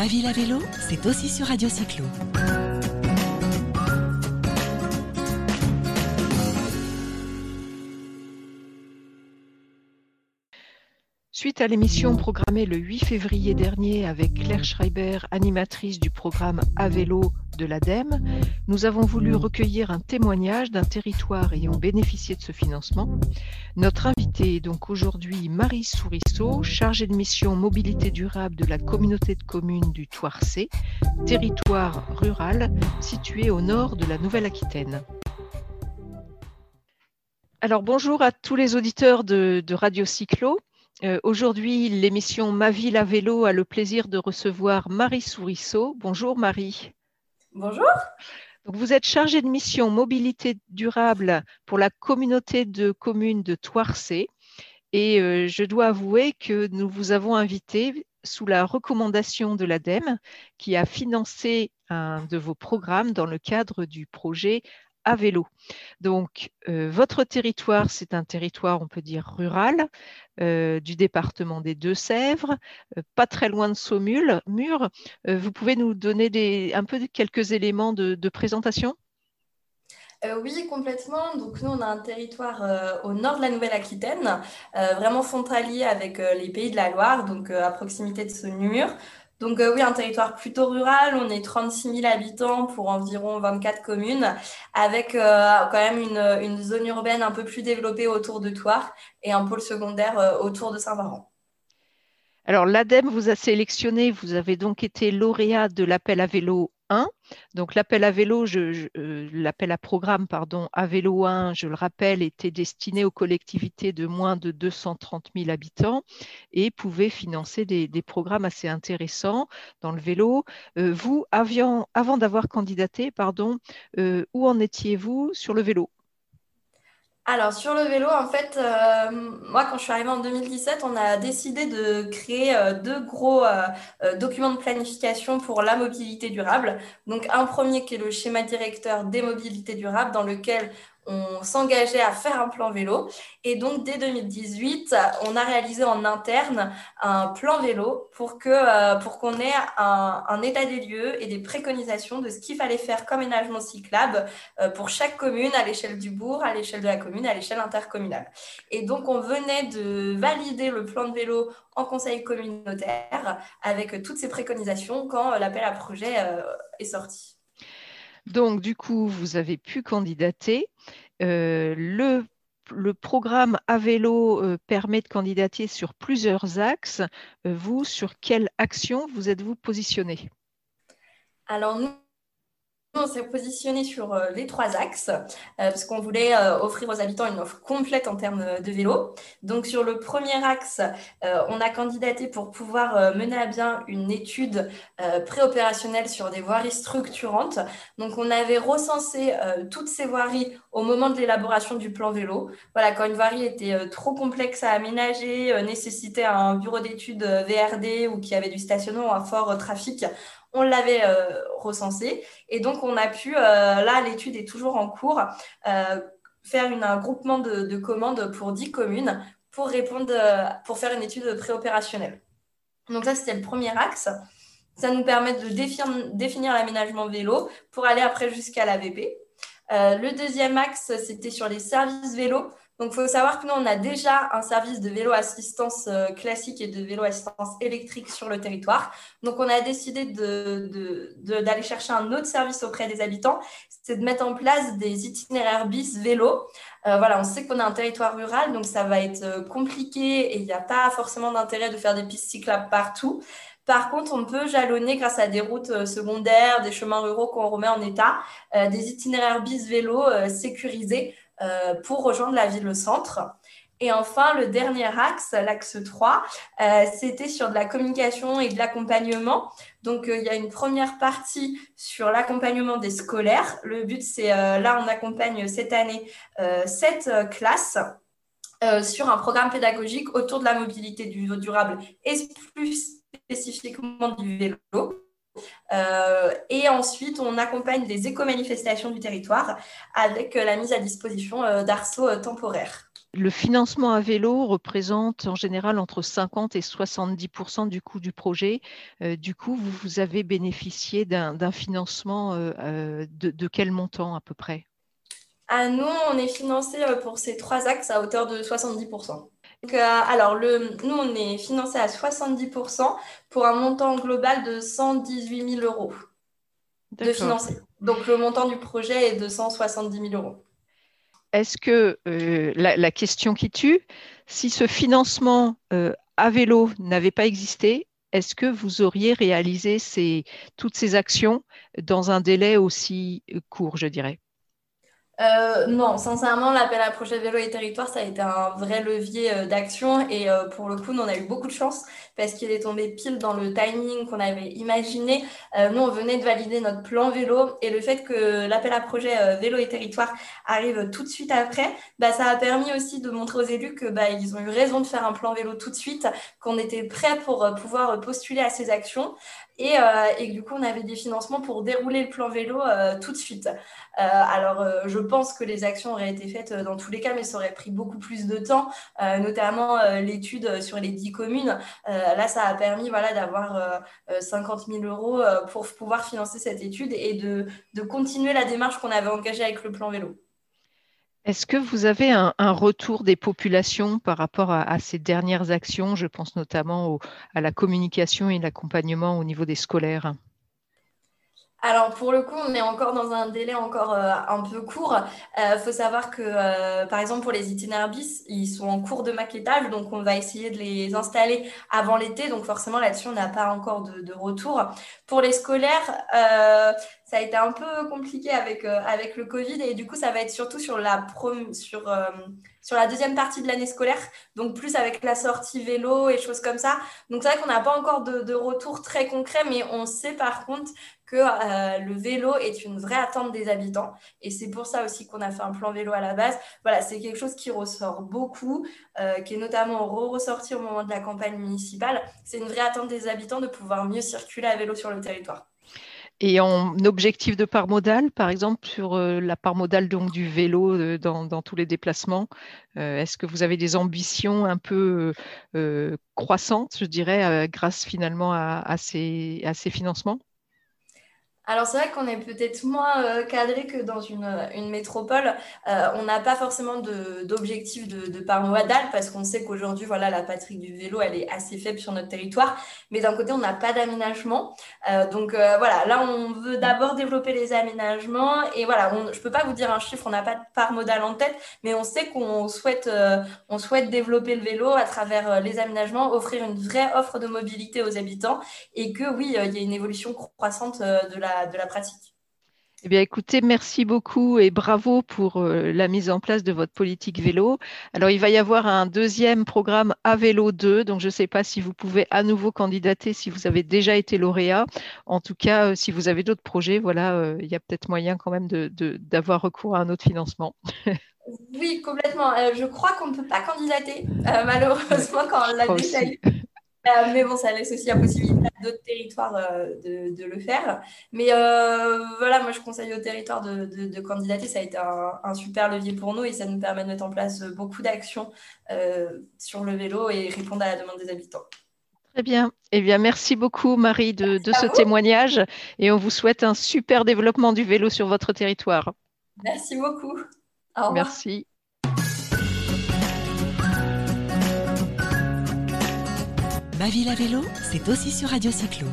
Ma ville à vélo, c'est aussi sur Radio Cyclo. À l'émission programmée le 8 février dernier avec Claire Schreiber, animatrice du programme À vélo de l'ADEME, nous avons voulu recueillir un témoignage d'un territoire ayant bénéficié de ce financement. Notre invitée est donc aujourd'hui Marie Sourisseau, chargée de mission mobilité durable de la communauté de communes du Toircé, territoire rural situé au nord de la Nouvelle-Aquitaine. Alors bonjour à tous les auditeurs de, de Radio Cyclo. Euh, Aujourd'hui, l'émission Ma ville à vélo a le plaisir de recevoir Marie Sourisseau. Bonjour Marie. Bonjour. Donc, vous êtes chargée de mission mobilité durable pour la communauté de communes de Toircé. Et euh, je dois avouer que nous vous avons invité sous la recommandation de l'ADEME qui a financé un de vos programmes dans le cadre du projet à vélo. Donc, euh, votre territoire, c'est un territoire, on peut dire, rural, euh, du département des Deux-Sèvres, euh, pas très loin de Saumur. Mur. Vous pouvez nous donner un peu quelques éléments de, présentation? Oui, complètement. Donc, nous, on a un territoire au nord de la Nouvelle-Aquitaine, vraiment frontalier avec les pays de la Loire, donc à proximité de Saumur. Donc, euh, oui, un territoire plutôt rural. On est 36 000 habitants pour environ 24 communes, avec euh, quand même une, zone urbaine un peu plus développée autour de Toire et un pôle secondaire euh, autour de Saint-Varan. Alors, l'ADEME vous a sélectionné, vous avez donc été lauréat de l'appel à vélo 1. Donc l'appel à vélo, euh, l'appel à programme, pardon, à vélo 1, je le rappelle, était destiné aux collectivités de moins de 230 000 habitants et pouvait financer des, programmes assez intéressants dans le vélo. Euh, vous, avions, avant d'avoir candidaté, pardon, euh, où en étiez-vous sur le vélo? Alors, sur le vélo, en fait, euh, moi, quand je suis arrivée en 2017, on a décidé de créer euh, deux gros euh, documents de planification pour la mobilité durable. Donc, un premier qui est le schéma directeur des mobilités durables, dans lequel on s'engageait à faire un plan vélo. Et donc, dès 2018, on a réalisé en interne un plan vélo pour euh, qu'on ait un, état des lieux et des préconisations de ce qu'il fallait faire comme aménagement cyclable euh, pour chaque commune à l'échelle du bourg, à l'échelle de la commune, à l'échelle intercommunale. Et donc, on venait de valider le plan de vélo en conseil communautaire avec toutes ces préconisations quand l'appel à projet euh, est sorti. Donc, du coup, vous avez pu candidater. Euh, le, programme à euh, permet de candidater sur plusieurs axes. Euh, vous, sur quelle action vous êtes-vous positionné? Alors, nous, on s'est positionné sur euh, les trois axes euh, parce qu'on voulait euh, offrir aux habitants une offre complète en termes de vélo. Donc sur le premier axe, on a candidaté pour pouvoir mener à bien une étude préopérationnelle sur des voiries structurantes. Donc on avait recensé toutes ces voiries au moment de l'élaboration du plan vélo. Voilà, quand une voirie était trop complexe à aménager, nécessitait un bureau d'études VRD ou qui avait du stationnement à fort trafic, on l'avait euh, recensé. Et donc, on a pu, euh, là, l'étude est toujours en cours, euh, faire un groupement de, de, commandes pour 10 communes pour répondre, pour faire une étude préopérationnelle. Donc, ça, c'était le premier axe. Ça nous permet de définir, définir l'aménagement vélo pour aller après jusqu'à l'AVP. Euh, le deuxième axe, c'était sur les services vélo. Donc, il faut savoir que nous, on a déjà un service de vélo assistance euh, classique et de vélo assistance électrique sur le territoire. Donc, on a décidé d'aller de, de, chercher un autre service auprès des habitants, c'est de mettre en place des itinéraires bis vélo. Euh, voilà, on sait qu'on a un territoire rural, donc ça va être euh, compliqué et il n'y a pas forcément d'intérêt de faire des pistes cyclables partout. Par contre, on peut jalonner grâce à des routes euh, secondaires, des chemins ruraux qu'on remet en état, euh, des itinéraires bis vélo sécurisés pour rejoindre la ville-centre. Et enfin, le dernier axe, l'axe 3, euh, c'était sur de la communication et de l'accompagnement. Donc, euh, il y a une première partie sur l'accompagnement des scolaires. Le but, c'est euh, là, on accompagne cette année sept classes. sur un programme pédagogique autour de la mobilité du, durable et plus spécifiquement du vélo. Euh, et ensuite, on accompagne les éco-manifestations du territoire avec euh, la mise à disposition euh, d'arceaux temporaires. Le financement à vélo représente en général entre 50 et 70% du coût du projet. du coup, vous, avez bénéficié d'un financement de, de, quel montant à peu près? À nous, on est financé pour ces trois axes à hauteur de 70 donc, alors, le, nous, on est financé à 70% pour un montant global de 118 000 euros de financé. Donc, le montant du projet est de 170 000 euros. Est-ce que euh, la, question qui tue, si ce financement euh, à vélo n'avait pas existé, est-ce que vous auriez réalisé ces, toutes ces actions dans un délai aussi court, je dirais? Euh, non, sincèrement, l'appel à projet vélo et territoire, ça a été un vrai levier euh, d'action. Et euh, pour le coup, nous, on a eu beaucoup de chance parce qu'il est tombé pile dans le timing qu'on avait imaginé. nous, on venait de valider notre plan vélo et le fait que l'appel à projet vélo et territoire arrive tout de suite après, bah, ça a permis aussi de montrer aux élus que bah, ils ont eu raison de faire un plan vélo tout de suite, qu'on était prêt pour pouvoir postuler à ces actions. Et, et, du coup, on avait des financements pour dérouler le plan vélo tout de suite. alors, je pense que les actions auraient été faites dans tous les cas, mais ça aurait pris beaucoup plus de temps, notamment l'étude sur les dix communes. là, ça a permis voilà, d'avoir 50 000 euros pour pouvoir financer cette étude et de continuer la démarche qu'on avait engagée avec le plan vélo. Est-ce que vous avez un, retour des populations par rapport à, ces dernières actions? Je pense notamment à la communication et l'accompagnement au niveau des scolaires. Alors pour le coup, on est encore dans un délai encore euh, un peu court. Il euh, faut savoir que, euh, par exemple, pour les itinéraires bis, ils sont en cours de maquettage, donc on va essayer de les installer avant l'été. Donc forcément, là-dessus, on n'a pas encore de, retour. Pour les scolaires, ça a été un peu compliqué avec, avec le Covid et du coup, ça va être surtout sur la, sur, sur la deuxième partie de l'année scolaire, donc plus avec la sortie vélo et choses comme ça. Donc c'est vrai qu'on n'a pas encore de, de, retour très concret, mais on sait par contre que euh, le vélo est une vraie attente des habitants. Et c'est pour ça aussi qu'on a fait un plan vélo à la base. Voilà, c'est quelque chose qui ressort beaucoup, euh, qui est notamment ressorti au moment de la campagne municipale. C'est une vraie attente des habitants de pouvoir mieux circuler à vélo sur le territoire. Et en objectif de part modale, par exemple, sur euh, la part modale donc, du vélo dans, tous les déplacements, est-ce que vous avez des ambitions un peu croissantes, je dirais, grâce finalement à ces financements? Alors c'est vrai qu'on est peut-être moins euh, cadré que dans une, métropole. Euh, on n'a pas forcément d'objectif de, de, modale parce qu'on sait qu'aujourd'hui, voilà, la patrie du vélo, elle est assez faible sur notre territoire. Mais d'un côté, on n'a pas d'aménagement. Euh, donc voilà, là, on veut d'abord développer les aménagements. Et voilà, je ne peux pas vous dire un chiffre, on n'a pas de part modale en tête, mais on sait qu'on souhaite, on souhaite développer le vélo à travers les aménagements, offrir une vraie offre de mobilité aux habitants et que oui, il y a une évolution croissante de la de la pratique. Eh bien, écoutez, merci beaucoup et bravo pour euh, la mise en place de votre politique vélo. Alors, il va y avoir un deuxième programme à vélo 2, donc je ne sais pas si vous pouvez à nouveau candidater si vous avez déjà été lauréat. En tout cas, euh, si vous avez d'autres projets, voilà, euh, il y a peut-être moyen quand même d'avoir recours à un autre financement. Oui, complètement. je crois qu'on ne peut pas candidater, malheureusement, quand on l'a déjà eu. Euh, mais bon, ça laisse aussi la possibilité à d'autres territoires euh, de, le faire. Mais euh, voilà, moi je conseille aux territoires de, candidater. Ça a été un, super levier pour nous et ça nous permet de mettre en place beaucoup d'actions sur le vélo et répondre à la demande des habitants. Très bien. Eh bien, merci beaucoup Marie de, de ce témoignage et on vous souhaite un super développement du vélo sur votre territoire. Merci beaucoup. Au revoir. Merci. Ma ville à vélo, c'est aussi sur Radio Cyclo.